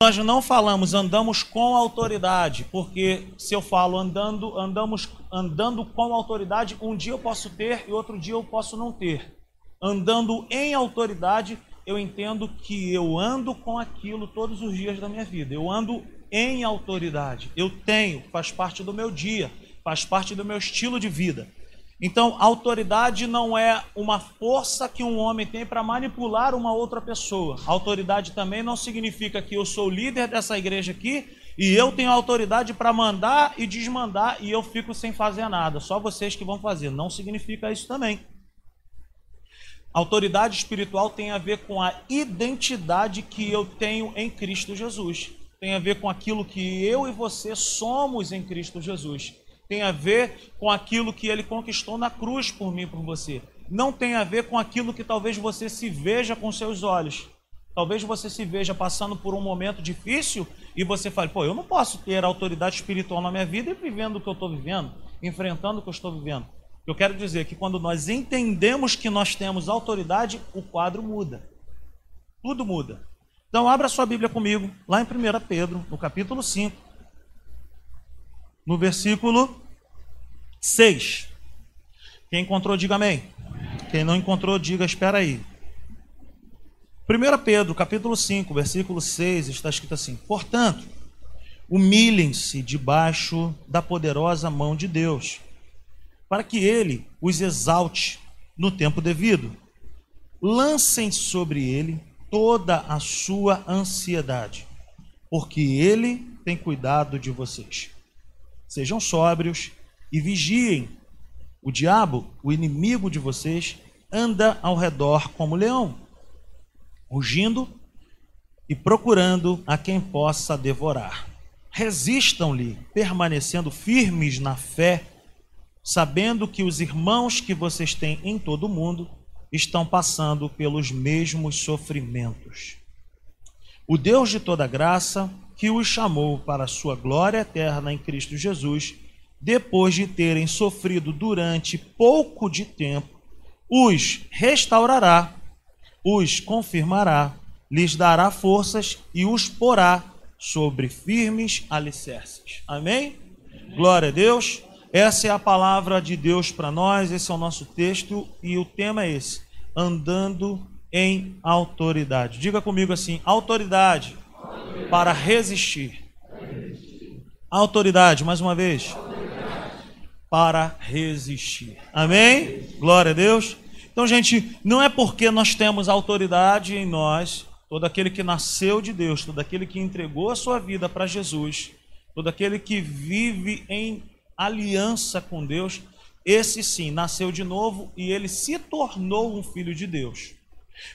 nós não falamos andamos com autoridade, porque se eu falo andando, andamos andando com autoridade, um dia eu posso ter e outro dia eu posso não ter. Andando em autoridade, eu entendo que eu ando com aquilo todos os dias da minha vida. Eu ando em autoridade. Eu tenho, faz parte do meu dia, faz parte do meu estilo de vida. Então, autoridade não é uma força que um homem tem para manipular uma outra pessoa. Autoridade também não significa que eu sou líder dessa igreja aqui e eu tenho autoridade para mandar e desmandar e eu fico sem fazer nada. Só vocês que vão fazer. Não significa isso também. Autoridade espiritual tem a ver com a identidade que eu tenho em Cristo Jesus. Tem a ver com aquilo que eu e você somos em Cristo Jesus tem a ver com aquilo que ele conquistou na cruz por mim por você. Não tem a ver com aquilo que talvez você se veja com seus olhos. Talvez você se veja passando por um momento difícil e você fale, pô, eu não posso ter autoridade espiritual na minha vida e vivendo o que eu estou vivendo, enfrentando o que eu estou vivendo. Eu quero dizer que quando nós entendemos que nós temos autoridade, o quadro muda. Tudo muda. Então, abra sua Bíblia comigo, lá em 1 Pedro, no capítulo 5 no versículo 6. Quem encontrou, diga amém. Quem não encontrou, diga espera aí. 1 Pedro, capítulo 5, versículo 6, está escrito assim: Portanto, humilhem-se debaixo da poderosa mão de Deus, para que ele os exalte no tempo devido. Lancem sobre ele toda a sua ansiedade, porque ele tem cuidado de vocês. Sejam sóbrios e vigiem. O diabo, o inimigo de vocês, anda ao redor como leão, rugindo e procurando a quem possa devorar. Resistam-lhe, permanecendo firmes na fé, sabendo que os irmãos que vocês têm em todo o mundo estão passando pelos mesmos sofrimentos. O Deus de toda graça, que os chamou para a sua glória eterna em Cristo Jesus, depois de terem sofrido durante pouco de tempo, os restaurará, os confirmará, lhes dará forças e os porá sobre firmes alicerces. Amém? Glória a Deus. Essa é a palavra de Deus para nós, esse é o nosso texto e o tema é esse: andando em autoridade. Diga comigo assim: autoridade para resistir. Autoridade, mais uma vez. Para resistir. Amém? Glória a Deus. Então, gente, não é porque nós temos autoridade em nós, todo aquele que nasceu de Deus, todo aquele que entregou a sua vida para Jesus, todo aquele que vive em aliança com Deus, esse sim nasceu de novo e ele se tornou um filho de Deus.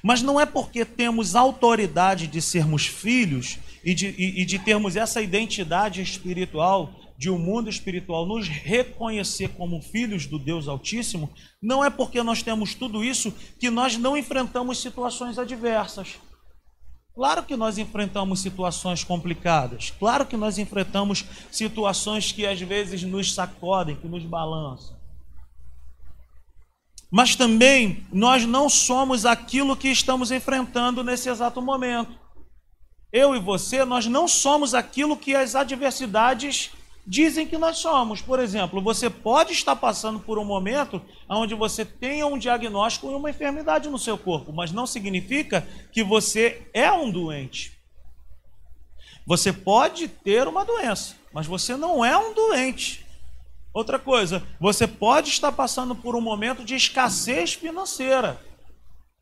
Mas não é porque temos autoridade de sermos filhos e de, e, e de termos essa identidade espiritual, de um mundo espiritual, nos reconhecer como filhos do Deus Altíssimo, não é porque nós temos tudo isso que nós não enfrentamos situações adversas. Claro que nós enfrentamos situações complicadas, claro que nós enfrentamos situações que às vezes nos sacodem, que nos balançam. Mas também nós não somos aquilo que estamos enfrentando nesse exato momento. Eu e você, nós não somos aquilo que as adversidades dizem que nós somos. Por exemplo, você pode estar passando por um momento onde você tenha um diagnóstico e uma enfermidade no seu corpo, mas não significa que você é um doente. Você pode ter uma doença, mas você não é um doente. Outra coisa, você pode estar passando por um momento de escassez financeira,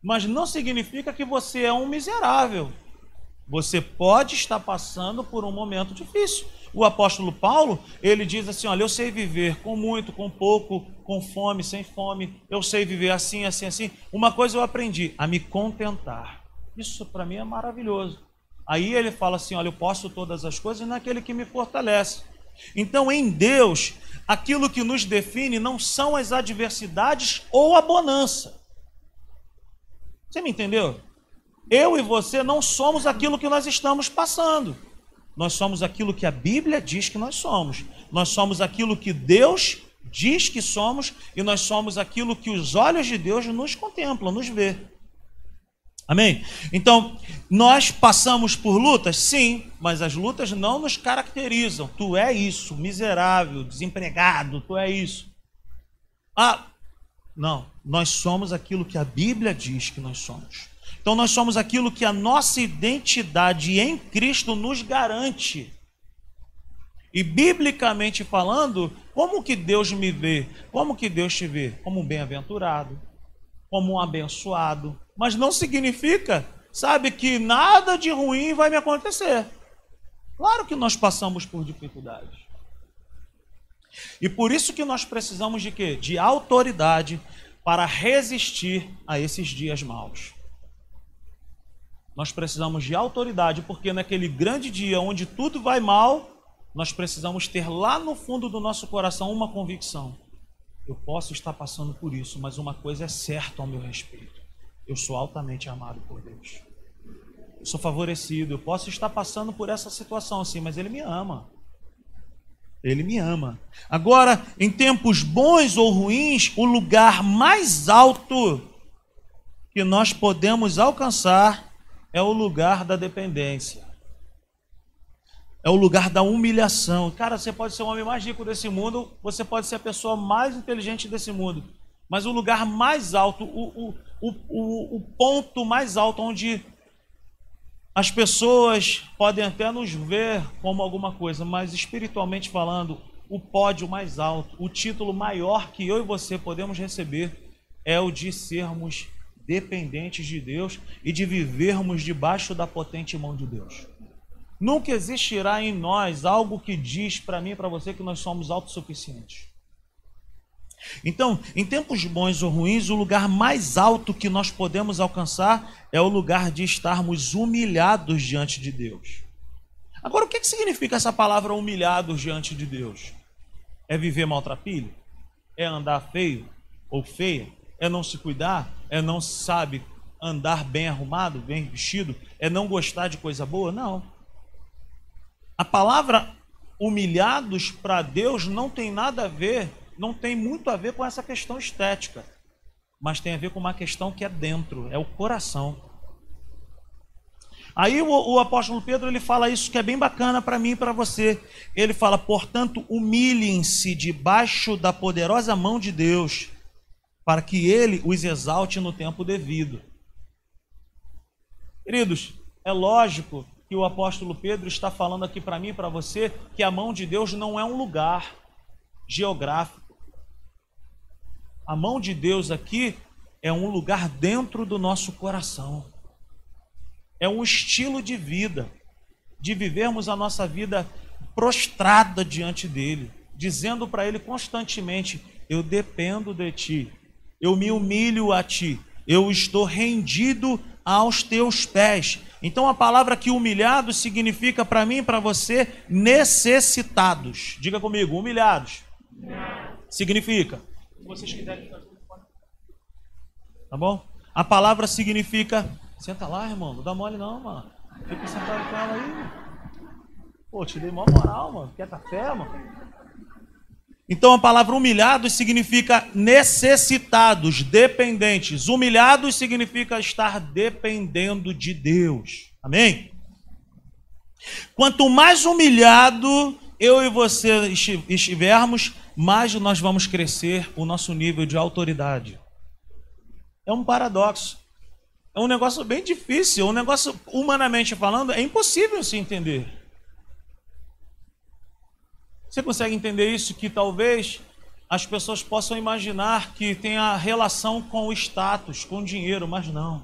mas não significa que você é um miserável. Você pode estar passando por um momento difícil. O apóstolo Paulo, ele diz assim: Olha, eu sei viver com muito, com pouco, com fome, sem fome. Eu sei viver assim, assim, assim. Uma coisa eu aprendi: a me contentar. Isso para mim é maravilhoso. Aí ele fala assim: Olha, eu posso todas as coisas naquele que me fortalece. Então, em Deus, aquilo que nos define não são as adversidades ou a bonança. Você me entendeu? Eu e você não somos aquilo que nós estamos passando. Nós somos aquilo que a Bíblia diz que nós somos. Nós somos aquilo que Deus diz que somos e nós somos aquilo que os olhos de Deus nos contemplam, nos vê. Amém? Então, nós passamos por lutas? Sim, mas as lutas não nos caracterizam. Tu é isso, miserável, desempregado, tu é isso. Ah, não, nós somos aquilo que a Bíblia diz que nós somos. Então, nós somos aquilo que a nossa identidade em Cristo nos garante. E biblicamente falando, como que Deus me vê? Como que Deus te vê? Como um bem-aventurado, como um abençoado. Mas não significa, sabe, que nada de ruim vai me acontecer. Claro que nós passamos por dificuldades. E por isso que nós precisamos de quê? De autoridade para resistir a esses dias maus. Nós precisamos de autoridade, porque naquele grande dia onde tudo vai mal, nós precisamos ter lá no fundo do nosso coração uma convicção. Eu posso estar passando por isso, mas uma coisa é certa ao meu respeito. Eu sou altamente amado por Deus. Eu sou favorecido. Eu posso estar passando por essa situação assim, mas Ele me ama. Ele me ama. Agora, em tempos bons ou ruins, o lugar mais alto que nós podemos alcançar é o lugar da dependência. É o lugar da humilhação. Cara, você pode ser o homem mais rico desse mundo, você pode ser a pessoa mais inteligente desse mundo. Mas o lugar mais alto, o, o, o, o ponto mais alto onde as pessoas podem até nos ver como alguma coisa, mas espiritualmente falando, o pódio mais alto, o título maior que eu e você podemos receber é o de sermos dependentes de Deus e de vivermos debaixo da potente mão de Deus. Nunca existirá em nós algo que diz para mim e para você que nós somos autossuficientes. Então, em tempos bons ou ruins, o lugar mais alto que nós podemos alcançar é o lugar de estarmos humilhados diante de Deus. Agora, o que, significa essa palavra humilhados diante de Deus? É viver maltrapilho? É andar feio ou feia? É não se cuidar? É não sabe andar bem arrumado, bem vestido? É não gostar de coisa boa? Não. A palavra humilhados para Deus não tem nada a ver, não tem muito a ver com essa questão estética, mas tem a ver com uma questão que é dentro, é o coração. Aí o, o apóstolo Pedro ele fala isso que é bem bacana para mim e para você. Ele fala: portanto, humilhem-se debaixo da poderosa mão de Deus, para que ele os exalte no tempo devido. Queridos, é lógico que o apóstolo Pedro está falando aqui para mim e para você que a mão de Deus não é um lugar geográfico. A mão de Deus aqui é um lugar dentro do nosso coração. É um estilo de vida, de vivermos a nossa vida prostrada diante dele, dizendo para ele constantemente: Eu dependo de ti, eu me humilho a ti, eu estou rendido aos teus pés. Então a palavra que humilhado significa para mim e para você necessitados. Diga comigo, humilhados. Significa. Vocês quiserem Tá bom? A palavra significa. Senta lá, irmão. Não dá mole não, mano. Fica sentado com ela aí. Pô, te dei maior moral, mano. Quer café, mano? Então a palavra humilhados significa necessitados, dependentes. Humilhados significa estar dependendo de Deus. Amém? Quanto mais humilhado eu e você estivermos, mais nós vamos crescer o nosso nível de autoridade. É um paradoxo. É um negócio bem difícil, um negócio, humanamente falando, é impossível se entender. Você consegue entender isso? Que talvez as pessoas possam imaginar que tem a relação com o status, com o dinheiro, mas não.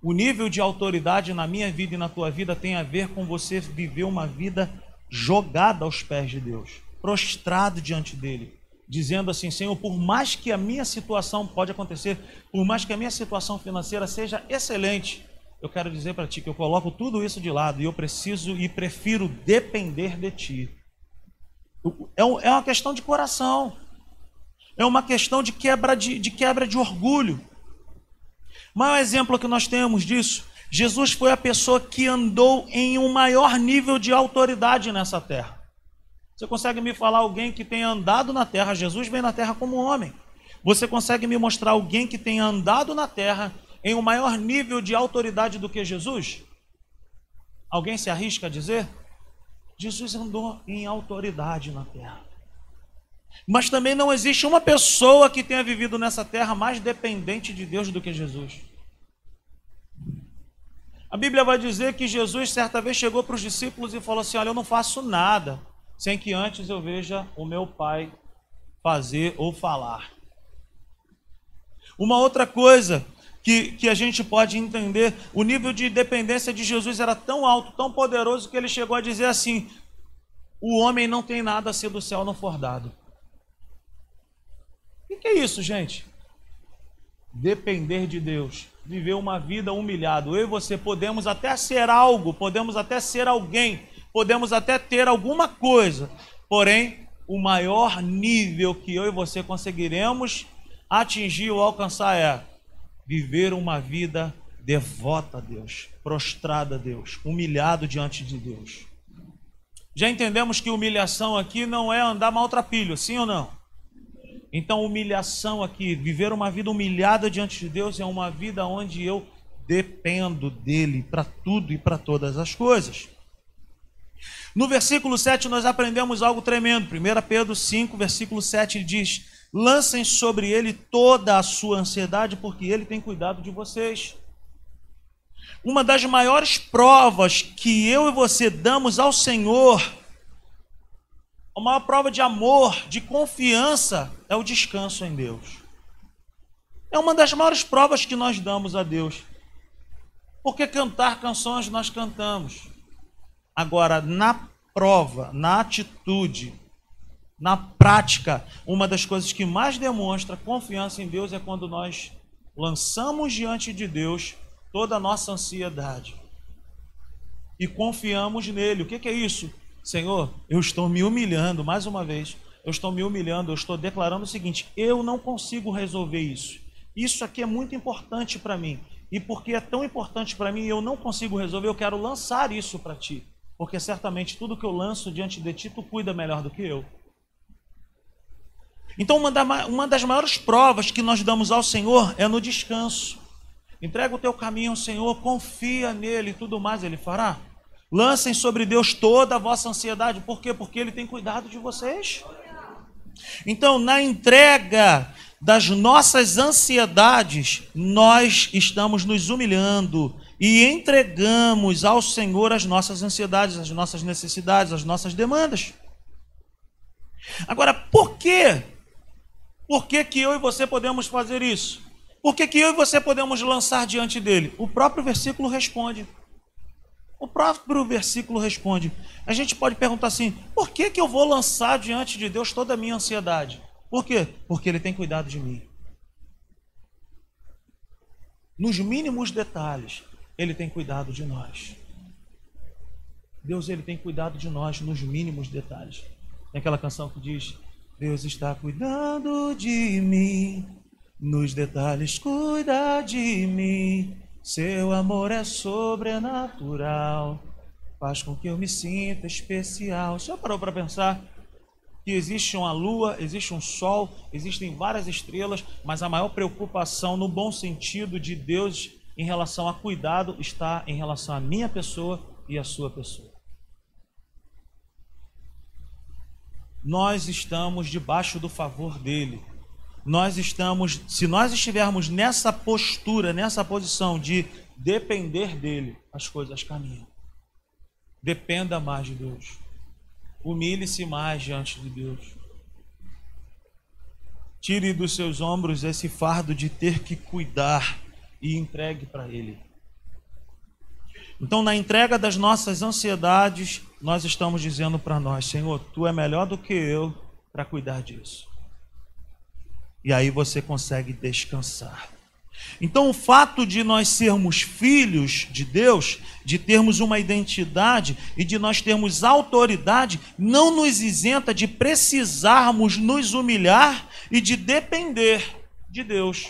O nível de autoridade na minha vida e na tua vida tem a ver com você viver uma vida jogada aos pés de Deus, prostrado diante dele, dizendo assim: Senhor, por mais que a minha situação pode acontecer, por mais que a minha situação financeira seja excelente, eu quero dizer para ti que eu coloco tudo isso de lado e eu preciso e prefiro depender de ti. É, é uma questão de coração. É uma questão de quebra de, de quebra de orgulho. Maior exemplo que nós temos disso, Jesus foi a pessoa que andou em um maior nível de autoridade nessa terra. Você consegue me falar alguém que tenha andado na terra? Jesus veio na terra como homem. Você consegue me mostrar alguém que tenha andado na terra em um maior nível de autoridade do que Jesus? Alguém se arrisca a dizer? Jesus andou em autoridade na terra. Mas também não existe uma pessoa que tenha vivido nessa terra mais dependente de Deus do que Jesus. A Bíblia vai dizer que Jesus certa vez chegou para os discípulos e falou assim: Olha, eu não faço nada sem que antes eu veja o meu Pai fazer ou falar. Uma outra coisa que, que a gente pode entender, o nível de dependência de Jesus era tão alto, tão poderoso, que ele chegou a dizer assim: o homem não tem nada se do céu não for dado. O que é isso, gente? Depender de Deus, viver uma vida humilhado. Eu e você podemos até ser algo, podemos até ser alguém, podemos até ter alguma coisa, porém, o maior nível que eu e você conseguiremos atingir ou alcançar é viver uma vida devota a Deus, prostrada a Deus, humilhado diante de Deus. Já entendemos que humilhação aqui não é andar maltrapilho, sim ou não? Então, humilhação aqui, viver uma vida humilhada diante de Deus é uma vida onde eu dependo dele para tudo e para todas as coisas. No versículo 7 nós aprendemos algo tremendo. 1 Pedro 5, versículo 7 diz: Lancem sobre ele toda a sua ansiedade, porque ele tem cuidado de vocês. Uma das maiores provas que eu e você damos ao Senhor, a maior prova de amor, de confiança, é o descanso em Deus. É uma das maiores provas que nós damos a Deus. Porque cantar canções nós cantamos. Agora, na prova, na atitude, na prática, uma das coisas que mais demonstra confiança em Deus é quando nós lançamos diante de Deus toda a nossa ansiedade e confiamos nele. O que é isso? Senhor, eu estou me humilhando, mais uma vez, eu estou me humilhando, eu estou declarando o seguinte: eu não consigo resolver isso. Isso aqui é muito importante para mim. E porque é tão importante para mim e eu não consigo resolver, eu quero lançar isso para ti. Porque certamente tudo que eu lanço diante de ti, tu cuida melhor do que eu. Então, uma, das maiores provas que nós damos ao Senhor é no descanso. Entrega o teu caminho ao Senhor, confia nele e tudo mais ele fará. Lancem sobre Deus toda a vossa ansiedade. Por quê? Porque ele tem cuidado de vocês. Então, na entrega das nossas ansiedades, nós estamos nos humilhando e entregamos ao Senhor as nossas ansiedades, as nossas necessidades, as nossas demandas. Agora, por quê? Por que, que eu e você podemos fazer isso? Por que, que eu e você podemos lançar diante dele? O próprio versículo responde. O próprio versículo responde. A gente pode perguntar assim: por que, que eu vou lançar diante de Deus toda a minha ansiedade? Por quê? Porque Ele tem cuidado de mim. Nos mínimos detalhes, Ele tem cuidado de nós. Deus, Ele tem cuidado de nós nos mínimos detalhes. Tem aquela canção que diz: Deus está cuidando de mim, nos detalhes cuida de mim. Seu amor é sobrenatural, faz com que eu me sinta especial. Já parou para pensar que existe uma lua, existe um sol, existem várias estrelas, mas a maior preocupação, no bom sentido de Deus em relação a cuidado, está em relação à minha pessoa e à sua pessoa. nós estamos debaixo do favor dele. Nós estamos, se nós estivermos nessa postura, nessa posição de depender dele, as coisas caminham. Dependa mais de Deus. Humilhe-se mais diante de Deus. Tire dos seus ombros esse fardo de ter que cuidar e entregue para Ele. Então, na entrega das nossas ansiedades, nós estamos dizendo para nós: Senhor, tu é melhor do que eu para cuidar disso. E aí você consegue descansar. Então, o fato de nós sermos filhos de Deus, de termos uma identidade e de nós termos autoridade, não nos isenta de precisarmos nos humilhar e de depender de Deus.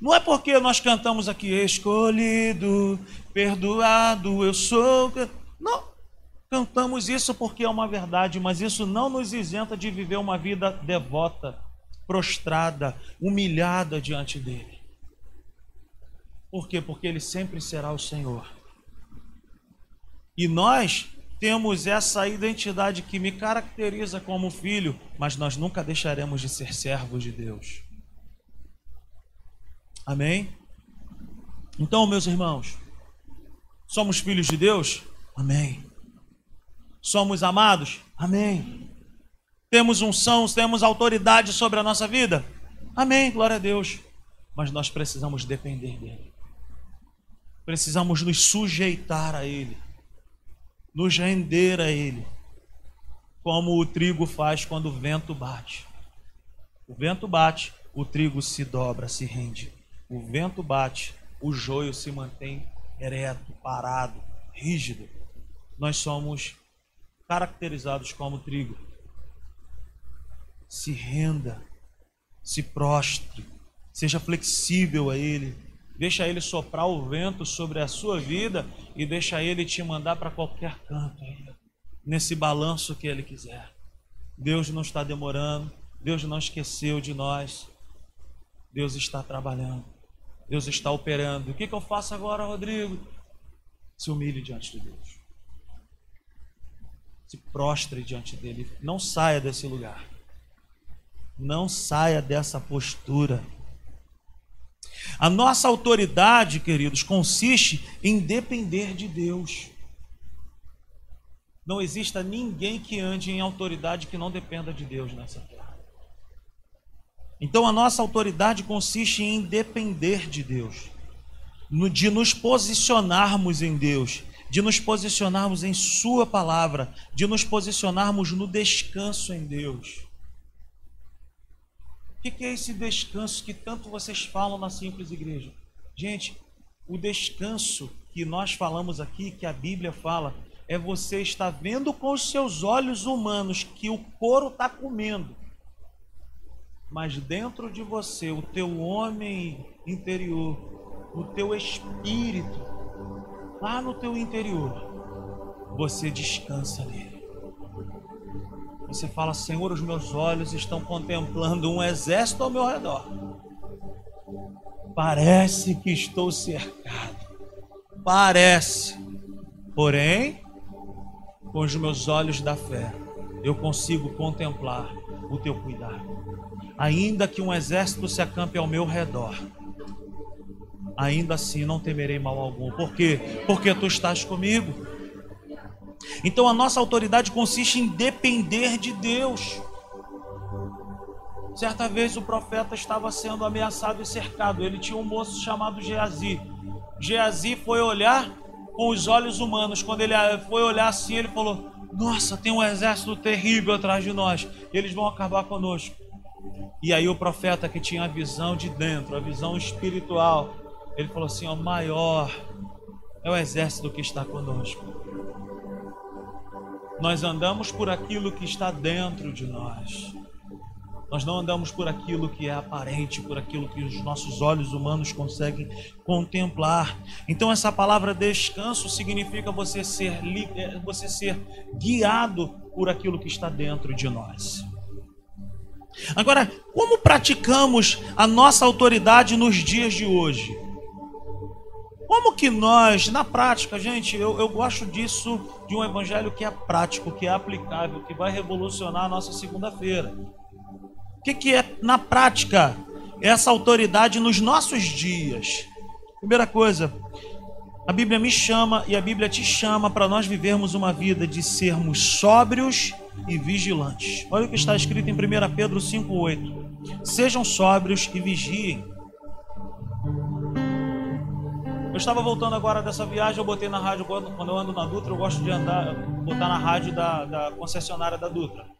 Não é porque nós cantamos aqui, escolhido, perdoado, eu sou. Não. Cantamos isso porque é uma verdade, mas isso não nos isenta de viver uma vida devota, prostrada, humilhada diante dele. Por quê? Porque ele sempre será o Senhor. E nós temos essa identidade que me caracteriza como filho, mas nós nunca deixaremos de ser servos de Deus. Amém? Então, meus irmãos, somos filhos de Deus? Amém. Somos amados? Amém. Temos unção, temos autoridade sobre a nossa vida? Amém, glória a Deus. Mas nós precisamos depender dele. Precisamos nos sujeitar a ele. Nos render a ele. Como o trigo faz quando o vento bate. O vento bate, o trigo se dobra, se rende. O vento bate, o joio se mantém ereto, parado, rígido. Nós somos caracterizados como trigo. Se renda, se prostre, seja flexível a Ele, deixa Ele soprar o vento sobre a sua vida e deixa Ele te mandar para qualquer canto, nesse balanço que Ele quiser. Deus não está demorando, Deus não esqueceu de nós, Deus está trabalhando, Deus está operando. O que, que eu faço agora, Rodrigo? Se humilhe diante de Deus. Se prostre diante dele. Não saia desse lugar. Não saia dessa postura. A nossa autoridade, queridos, consiste em depender de Deus. Não exista ninguém que ande em autoridade que não dependa de Deus nessa terra. Então a nossa autoridade consiste em depender de Deus, de nos posicionarmos em Deus, de nos posicionarmos em Sua palavra, de nos posicionarmos no descanso em Deus. O que é esse descanso que tanto vocês falam na simples igreja? Gente, o descanso que nós falamos aqui, que a Bíblia fala, é você estar vendo com os seus olhos humanos que o couro está comendo, mas dentro de você, o teu homem interior, o teu espírito, lá no teu interior, você descansa nele. Você fala, Senhor, os meus olhos estão contemplando um exército ao meu redor. Parece que estou cercado. Parece. Porém, com os meus olhos da fé, eu consigo contemplar o teu cuidado. Ainda que um exército se acampe ao meu redor, ainda assim não temerei mal algum. Por quê? Porque tu estás comigo. Então a nossa autoridade consiste em depender de Deus. Certa vez o profeta estava sendo ameaçado e cercado. Ele tinha um moço chamado Geazi. Geazi foi olhar com os olhos humanos. Quando ele foi olhar assim, ele falou: Nossa, tem um exército terrível atrás de nós. Eles vão acabar conosco. E aí o profeta que tinha a visão de dentro, a visão espiritual, ele falou assim: Ó, maior é o exército que está conosco. Nós andamos por aquilo que está dentro de nós. Nós não andamos por aquilo que é aparente, por aquilo que os nossos olhos humanos conseguem contemplar. Então essa palavra descanso significa você ser é, você ser guiado por aquilo que está dentro de nós. Agora, como praticamos a nossa autoridade nos dias de hoje? Como que nós, na prática, gente, eu, eu gosto disso, de um evangelho que é prático, que é aplicável, que vai revolucionar a nossa segunda-feira. O que, que é, na prática, essa autoridade nos nossos dias? Primeira coisa, a Bíblia me chama e a Bíblia te chama para nós vivermos uma vida de sermos sóbrios e vigilantes. Olha o que está escrito em 1 Pedro 5,8: Sejam sóbrios e vigiem. Eu estava voltando agora dessa viagem, eu botei na rádio, quando, eu ando na Dutra, eu gosto de andar, botar na rádio da, da concessionária da Dutra.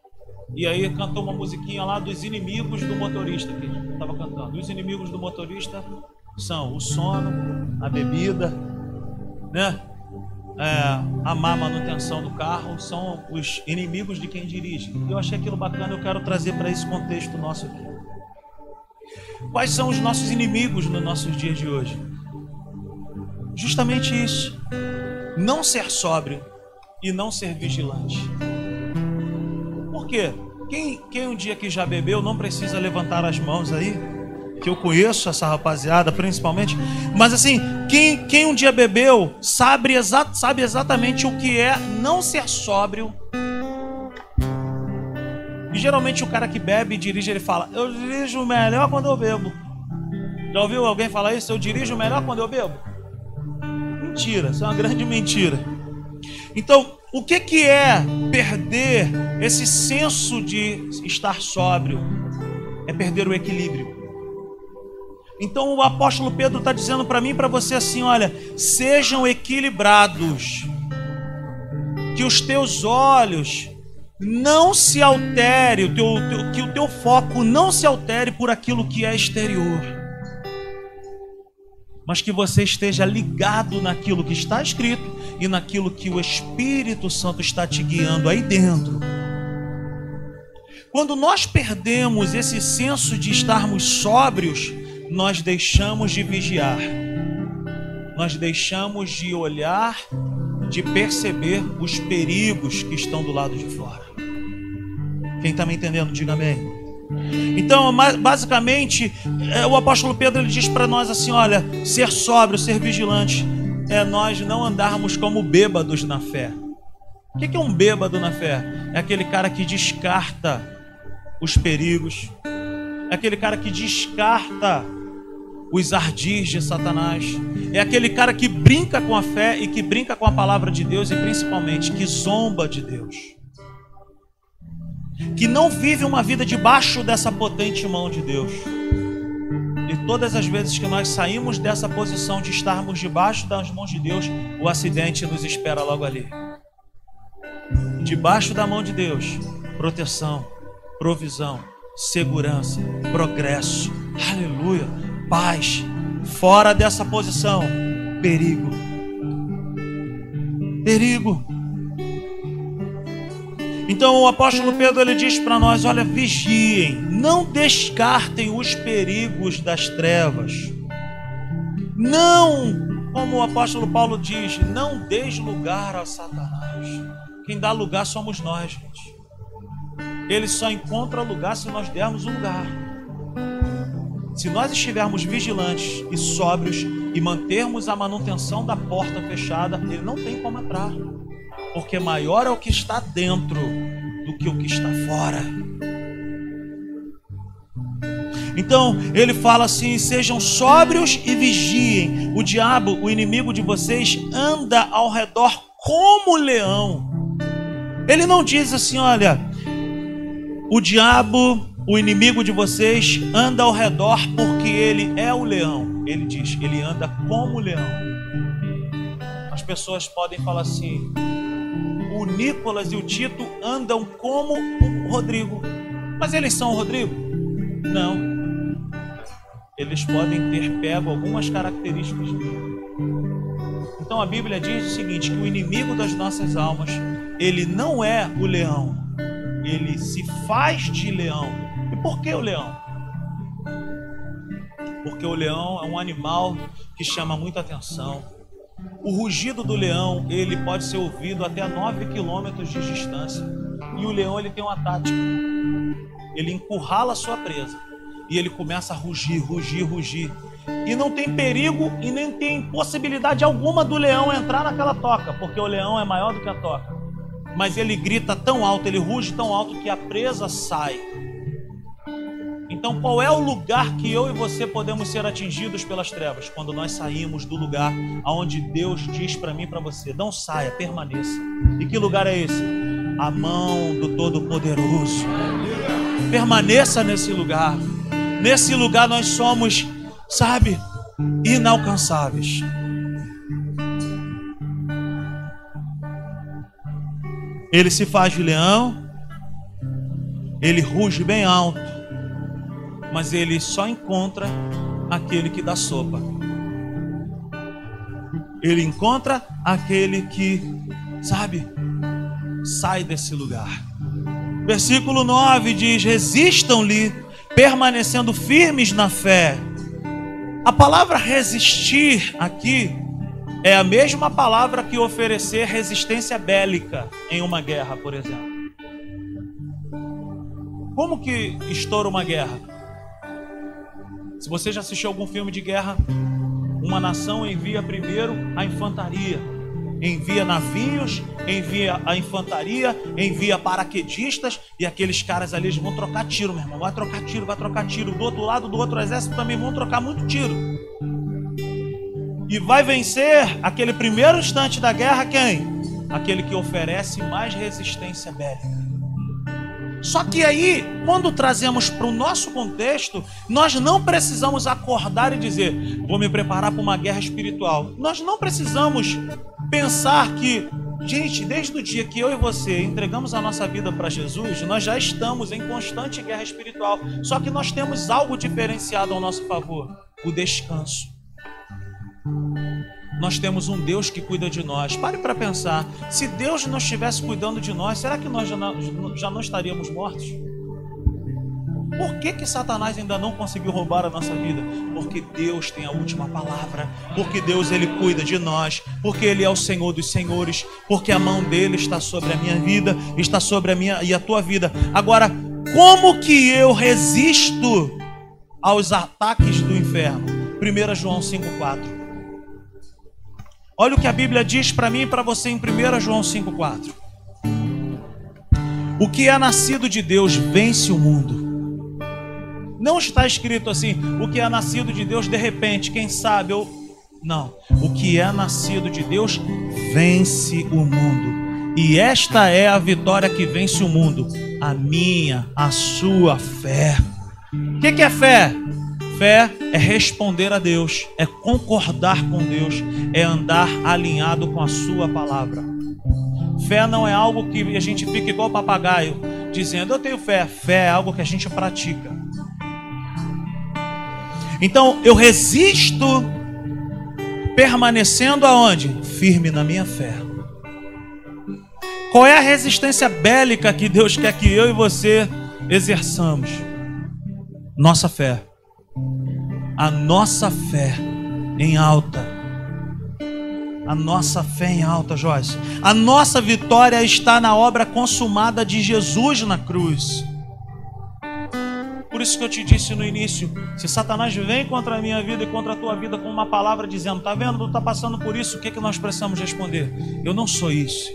E aí cantou uma musiquinha lá dos inimigos do motorista, que estava cantando. Os inimigos do motorista são o sono, a bebida, né? É, a má manutenção do carro, são os inimigos de quem dirige. Eu achei aquilo bacana, eu quero trazer para esse contexto nosso aqui. Quais são os nossos inimigos nos nossos dias de hoje? Justamente isso. Não ser sóbrio e não ser vigilante. Por quê? Quem, quem um dia que já bebeu não precisa levantar as mãos aí? que eu conheço essa rapaziada principalmente, mas assim, quem, quem um dia bebeu sabe, exa sabe exatamente o que é não ser sóbrio. E geralmente o cara que bebe e dirige, ele fala: Eu dirijo melhor quando eu bebo. Já ouviu alguém falar isso? Eu dirijo melhor quando eu bebo? Mentira, isso é uma grande mentira. Então, o que, que é perder esse senso de estar sóbrio? É perder o equilíbrio. Então o apóstolo Pedro está dizendo para mim e para você assim: olha, sejam equilibrados, que os teus olhos não se altere, o teu, teu, que o teu foco não se altere por aquilo que é exterior, mas que você esteja ligado naquilo que está escrito e naquilo que o Espírito Santo está te guiando aí dentro. Quando nós perdemos esse senso de estarmos sóbrios, nós deixamos de vigiar, nós deixamos de olhar, de perceber os perigos que estão do lado de fora. Quem está me entendendo, diga amém. Então, basicamente, é, o apóstolo Pedro ele diz para nós assim: olha, ser sóbrio, ser vigilante, é nós não andarmos como bêbados na fé. O que é um bêbado na fé? É aquele cara que descarta os perigos, é aquele cara que descarta os ardis de Satanás, é aquele cara que brinca com a fé e que brinca com a palavra de Deus e principalmente que zomba de Deus que não vive uma vida debaixo dessa potente mão de Deus. E todas as vezes que nós saímos dessa posição de estarmos debaixo das mãos de Deus, o acidente nos espera logo ali. Debaixo da mão de Deus, proteção, provisão, segurança, progresso, aleluia, paz. Fora dessa posição, perigo. Perigo. Então o apóstolo Pedro ele diz para nós: olha, vigiem, não descartem os perigos das trevas. Não, como o apóstolo Paulo diz, não deis lugar a Satanás. Quem dá lugar somos nós, gente. Ele só encontra lugar se nós dermos um lugar. Se nós estivermos vigilantes e sóbrios e mantermos a manutenção da porta fechada, ele não tem como entrar porque maior é o que está dentro do que o que está fora. Então ele fala assim: sejam sóbrios e vigiem. O diabo, o inimigo de vocês, anda ao redor como leão. Ele não diz assim: olha, o diabo, o inimigo de vocês, anda ao redor porque ele é o leão. Ele diz: ele anda como leão. As pessoas podem falar assim: o Nicolas e o Tito andam como o Rodrigo. Mas eles são o Rodrigo? Não. Eles podem ter pego algumas características. Então a Bíblia diz o seguinte: que o inimigo das nossas almas, ele não é o leão, ele se faz de leão. E por que o leão? Porque o leão é um animal que chama muita atenção o rugido do leão, ele pode ser ouvido até a 9 quilômetros de distância. E o leão, ele tem uma tática. Ele encurrala a sua presa. E ele começa a rugir, rugir, rugir. E não tem perigo e nem tem possibilidade alguma do leão entrar naquela toca, porque o leão é maior do que a toca. Mas ele grita tão alto, ele ruge tão alto que a presa sai. Então, qual é o lugar que eu e você podemos ser atingidos pelas trevas? Quando nós saímos do lugar aonde Deus diz para mim e para você: não saia, permaneça. E que lugar é esse? A mão do Todo-Poderoso. Permaneça nesse lugar. Nesse lugar nós somos, sabe, inalcançáveis. Ele se faz de leão, ele ruge bem alto mas ele só encontra aquele que dá sopa. Ele encontra aquele que, sabe, sai desse lugar. Versículo 9 diz: Resistam-lhe, permanecendo firmes na fé. A palavra resistir aqui é a mesma palavra que oferecer resistência bélica em uma guerra, por exemplo. Como que estoura uma guerra? Você já assistiu algum filme de guerra, uma nação envia primeiro a infantaria, envia navios, envia a infantaria, envia paraquedistas e aqueles caras ali vão trocar tiro, meu irmão. Vai trocar tiro, vai trocar tiro. Do outro lado, do outro exército também vão trocar muito tiro. E vai vencer aquele primeiro instante da guerra quem? Aquele que oferece mais resistência bélica. Só que aí, quando trazemos para o nosso contexto, nós não precisamos acordar e dizer, vou me preparar para uma guerra espiritual. Nós não precisamos pensar que, gente, desde o dia que eu e você entregamos a nossa vida para Jesus, nós já estamos em constante guerra espiritual. Só que nós temos algo diferenciado ao nosso favor: o descanso. Nós temos um Deus que cuida de nós. Pare para pensar: se Deus não estivesse cuidando de nós, será que nós já não, já não estaríamos mortos? Por que, que Satanás ainda não conseguiu roubar a nossa vida? Porque Deus tem a última palavra, porque Deus ele cuida de nós, porque Ele é o Senhor dos Senhores, porque a mão dele está sobre a minha vida, está sobre a minha e a tua vida. Agora, como que eu resisto aos ataques do inferno? 1 João 5,4. Olha o que a Bíblia diz para mim e para você em 1 João 5,4. O que é nascido de Deus vence o mundo. Não está escrito assim, o que é nascido de Deus de repente, quem sabe, ou. Não. O que é nascido de Deus vence o mundo. E esta é a vitória que vence o mundo: a minha, a sua fé. O que, que é fé? Fé é responder a Deus, é concordar com Deus, é andar alinhado com a Sua palavra. Fé não é algo que a gente fica igual papagaio, dizendo eu tenho fé. Fé é algo que a gente pratica. Então eu resisto permanecendo aonde? Firme na minha fé. Qual é a resistência bélica que Deus quer que eu e você exerçamos? Nossa fé a nossa fé em alta. A nossa fé em alta, Joyce. A nossa vitória está na obra consumada de Jesus na cruz. Por isso que eu te disse no início: se Satanás vem contra a minha vida e contra a tua vida com uma palavra dizendo, tá vendo, tu está passando por isso, o que, é que nós precisamos responder? Eu não sou isso.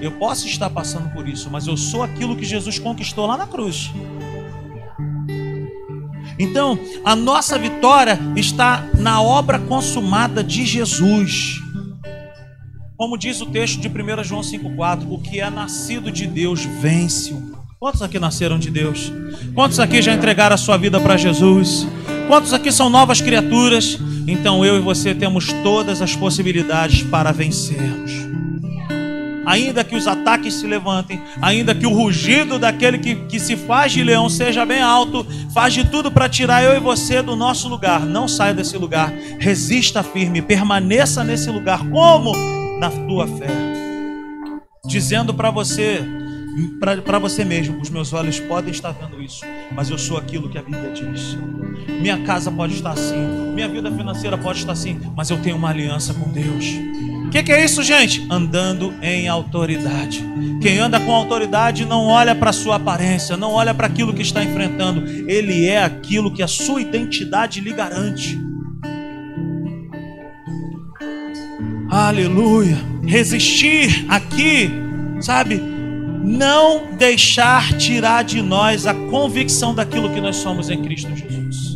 Eu posso estar passando por isso, mas eu sou aquilo que Jesus conquistou lá na cruz. Então, a nossa vitória está na obra consumada de Jesus. Como diz o texto de 1 João 5,4: O que é nascido de Deus vence o Quantos aqui nasceram de Deus? Quantos aqui já entregaram a sua vida para Jesus? Quantos aqui são novas criaturas? Então eu e você temos todas as possibilidades para vencermos ainda que os ataques se levantem, ainda que o rugido daquele que, que se faz de leão seja bem alto, faz de tudo para tirar eu e você do nosso lugar. Não saia desse lugar, resista firme, permaneça nesse lugar, como? Na tua fé, dizendo para você, para você mesmo, os meus olhos podem estar vendo isso, mas eu sou aquilo que a Bíblia diz. Minha casa pode estar assim, minha vida financeira pode estar assim, mas eu tenho uma aliança com Deus. O que, que, é isso, gente? Andando em autoridade. Quem anda com autoridade não olha para sua aparência, não olha para aquilo que está enfrentando. Ele é aquilo que a sua identidade lhe garante. Aleluia. Resistir aqui, sabe? Não deixar tirar de nós a convicção daquilo que nós somos em Cristo Jesus.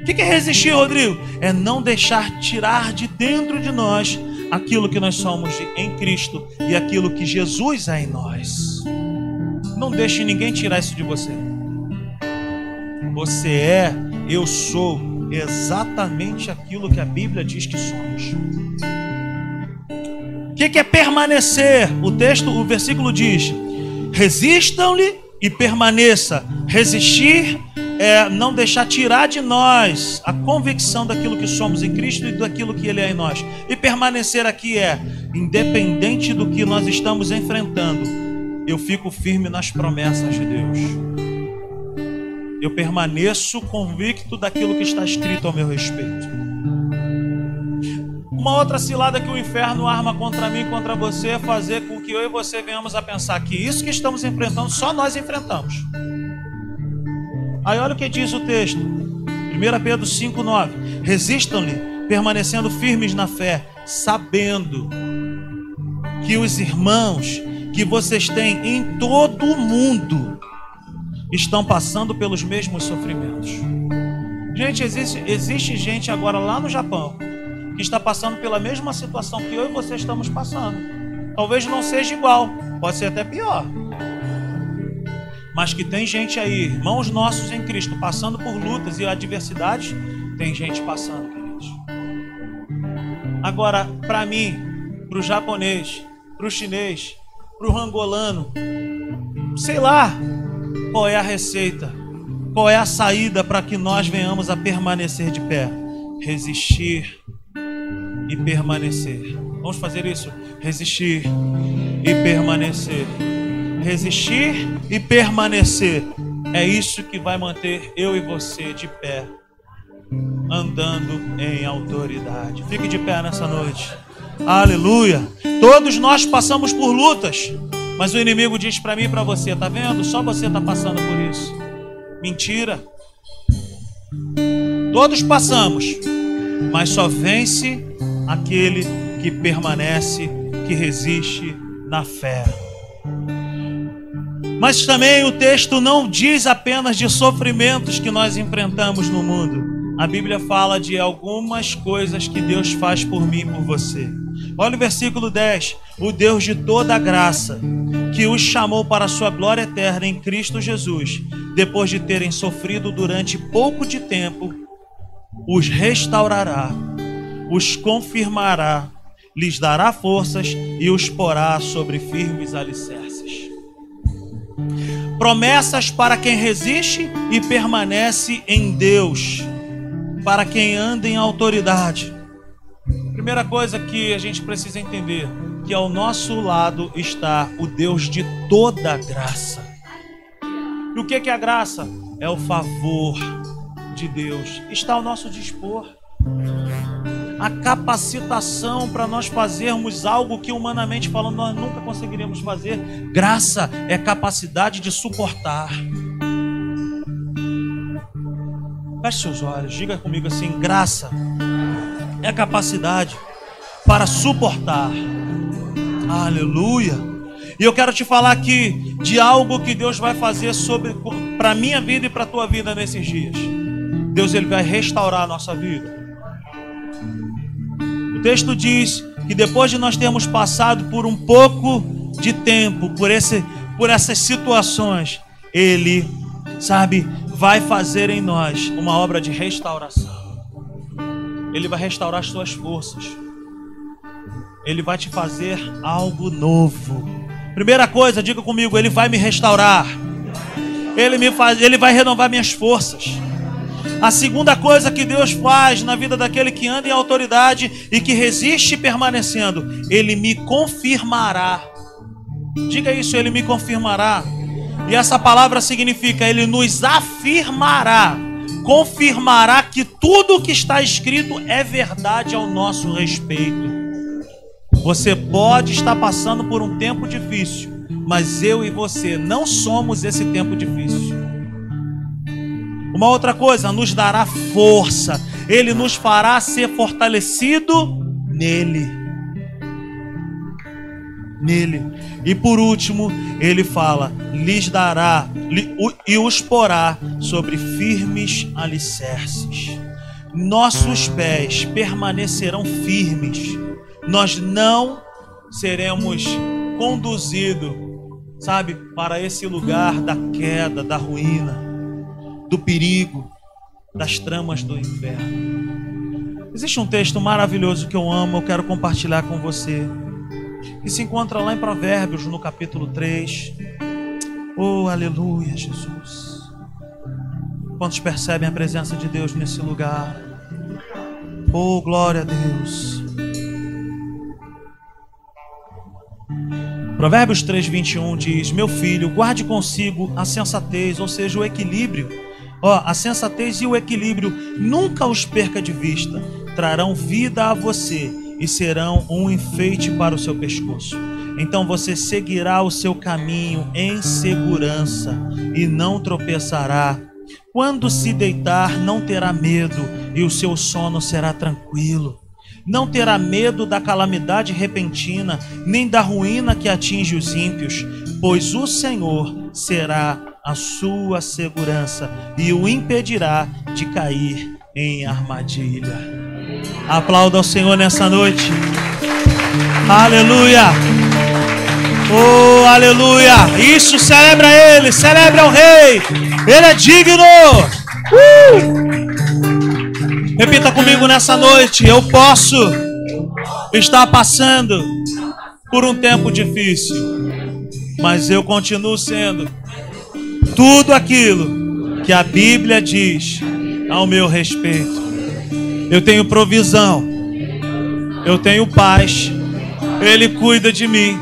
O que, que é resistir, Rodrigo? É não deixar tirar de dentro de nós aquilo que nós somos em Cristo e aquilo que Jesus é em nós. Não deixe ninguém tirar isso de você. Você é, eu sou exatamente aquilo que a Bíblia diz que somos. O que é permanecer? O texto, o versículo diz: resistam-lhe e permaneça. Resistir é não deixar tirar de nós a convicção daquilo que somos em Cristo e daquilo que Ele é em nós. E permanecer aqui é, independente do que nós estamos enfrentando, eu fico firme nas promessas de Deus. Eu permaneço convicto daquilo que está escrito ao meu respeito. Uma outra cilada que o inferno arma contra mim e contra você é fazer com que eu e você venhamos a pensar que isso que estamos enfrentando, só nós enfrentamos. Aí olha o que diz o texto. 1 1 Pedro 5,9: Resistam-lhe, permanecendo firmes na fé, sabendo que os irmãos que vocês têm em todo o mundo estão passando pelos mesmos sofrimentos. Gente, existe, existe gente agora lá no Japão que está passando pela mesma situação que eu e você estamos passando. Talvez não seja igual, pode ser até pior. Mas que tem gente aí, irmãos nossos em Cristo, passando por lutas e adversidades, tem gente passando, queridos. Agora, para mim, para o japonês, para o chinês, para o angolano, sei lá qual é a receita, qual é a saída para que nós venhamos a permanecer de pé, resistir e permanecer. Vamos fazer isso? Resistir e permanecer. Resistir e permanecer. É isso que vai manter eu e você de pé, andando em autoridade. Fique de pé nessa noite. Aleluia. Todos nós passamos por lutas, mas o inimigo diz para mim e para você, tá vendo? Só você está passando por isso. Mentira. Todos passamos, mas só vence aquele que permanece, que resiste na fé. Mas também o texto não diz apenas de sofrimentos que nós enfrentamos no mundo. A Bíblia fala de algumas coisas que Deus faz por mim e por você. Olha o versículo 10: O Deus de toda graça, que os chamou para a sua glória eterna em Cristo Jesus, depois de terem sofrido durante pouco de tempo, os restaurará os confirmará, lhes dará forças e os porá sobre firmes alicerces. Promessas para quem resiste e permanece em Deus, para quem anda em autoridade. Primeira coisa que a gente precisa entender, que ao nosso lado está o Deus de toda graça. E o que é a graça? É o favor de Deus. Está ao nosso dispor a capacitação para nós fazermos algo que humanamente falando nós nunca conseguiríamos fazer. Graça é capacidade de suportar. Feche seus olhos, diga comigo assim: graça é capacidade para suportar. Aleluia. E eu quero te falar aqui de algo que Deus vai fazer sobre para minha vida e para tua vida nesses dias. Deus ele vai restaurar a nossa vida texto diz que depois de nós termos passado por um pouco de tempo, por, esse, por essas situações, Ele, sabe, vai fazer em nós uma obra de restauração. Ele vai restaurar as suas forças. Ele vai te fazer algo novo. Primeira coisa, diga comigo, Ele vai me restaurar. Ele, me faz, ele vai renovar minhas forças. A segunda coisa que Deus faz na vida daquele que anda em autoridade e que resiste permanecendo, Ele me confirmará. Diga isso, Ele me confirmará. E essa palavra significa Ele nos afirmará, confirmará que tudo o que está escrito é verdade ao nosso respeito. Você pode estar passando por um tempo difícil, mas eu e você não somos esse tempo difícil. Uma outra coisa, nos dará força. Ele nos fará ser fortalecido nele. Nele. E por último, ele fala: lhes dará e os porá sobre firmes alicerces. Nossos pés permanecerão firmes. Nós não seremos conduzidos, sabe, para esse lugar da queda, da ruína do perigo, das tramas do inferno. Existe um texto maravilhoso que eu amo, eu quero compartilhar com você. Que se encontra lá em Provérbios, no capítulo 3. Oh, aleluia, Jesus. Quantos percebem a presença de Deus nesse lugar? Oh, glória a Deus. Provérbios 3, 21 diz: Meu filho, guarde consigo a sensatez, ou seja, o equilíbrio Ó, a sensatez e o equilíbrio nunca os perca de vista. Trarão vida a você e serão um enfeite para o seu pescoço. Então você seguirá o seu caminho em segurança e não tropeçará. Quando se deitar, não terá medo, e o seu sono será tranquilo. Não terá medo da calamidade repentina, nem da ruína que atinge os ímpios, pois o Senhor será a sua segurança e o impedirá de cair em armadilha. Aplauda ao Senhor nessa noite. Aleluia! Oh, aleluia! Isso, celebra Ele, celebra o Rei, Ele é digno! Uh! Repita comigo nessa noite: eu posso estar passando por um tempo difícil, mas eu continuo sendo tudo aquilo que a Bíblia diz ao meu respeito. Eu tenho provisão, eu tenho paz, Ele cuida de mim.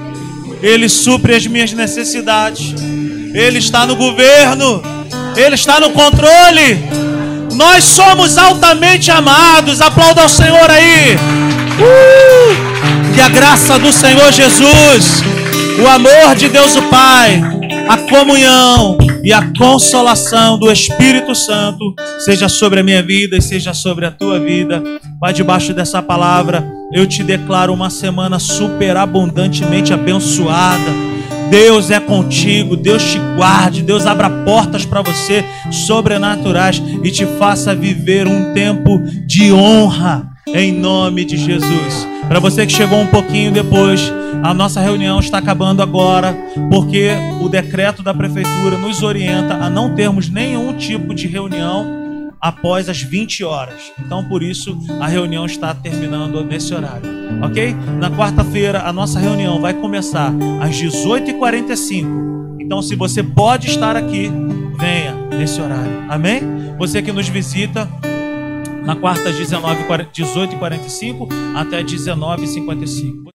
Ele supre as minhas necessidades. Ele está no governo. Ele está no controle. Nós somos altamente amados. Aplauda ao Senhor aí. Uh! Que a graça do Senhor Jesus, o amor de Deus o Pai, a comunhão e a consolação do Espírito Santo seja sobre a minha vida e seja sobre a tua vida. Vai debaixo dessa palavra eu te declaro uma semana superabundantemente abençoada. Deus é contigo, Deus te guarde, Deus abra portas para você sobrenaturais e te faça viver um tempo de honra em nome de Jesus. Para você que chegou um pouquinho depois, a nossa reunião está acabando agora, porque o decreto da prefeitura nos orienta a não termos nenhum tipo de reunião após as 20 horas. Então, por isso, a reunião está terminando nesse horário, ok? Na quarta-feira, a nossa reunião vai começar às 18h45. Então, se você pode estar aqui, venha nesse horário, amém? Você que nos visita, na quarta, 18h45 até 19h55.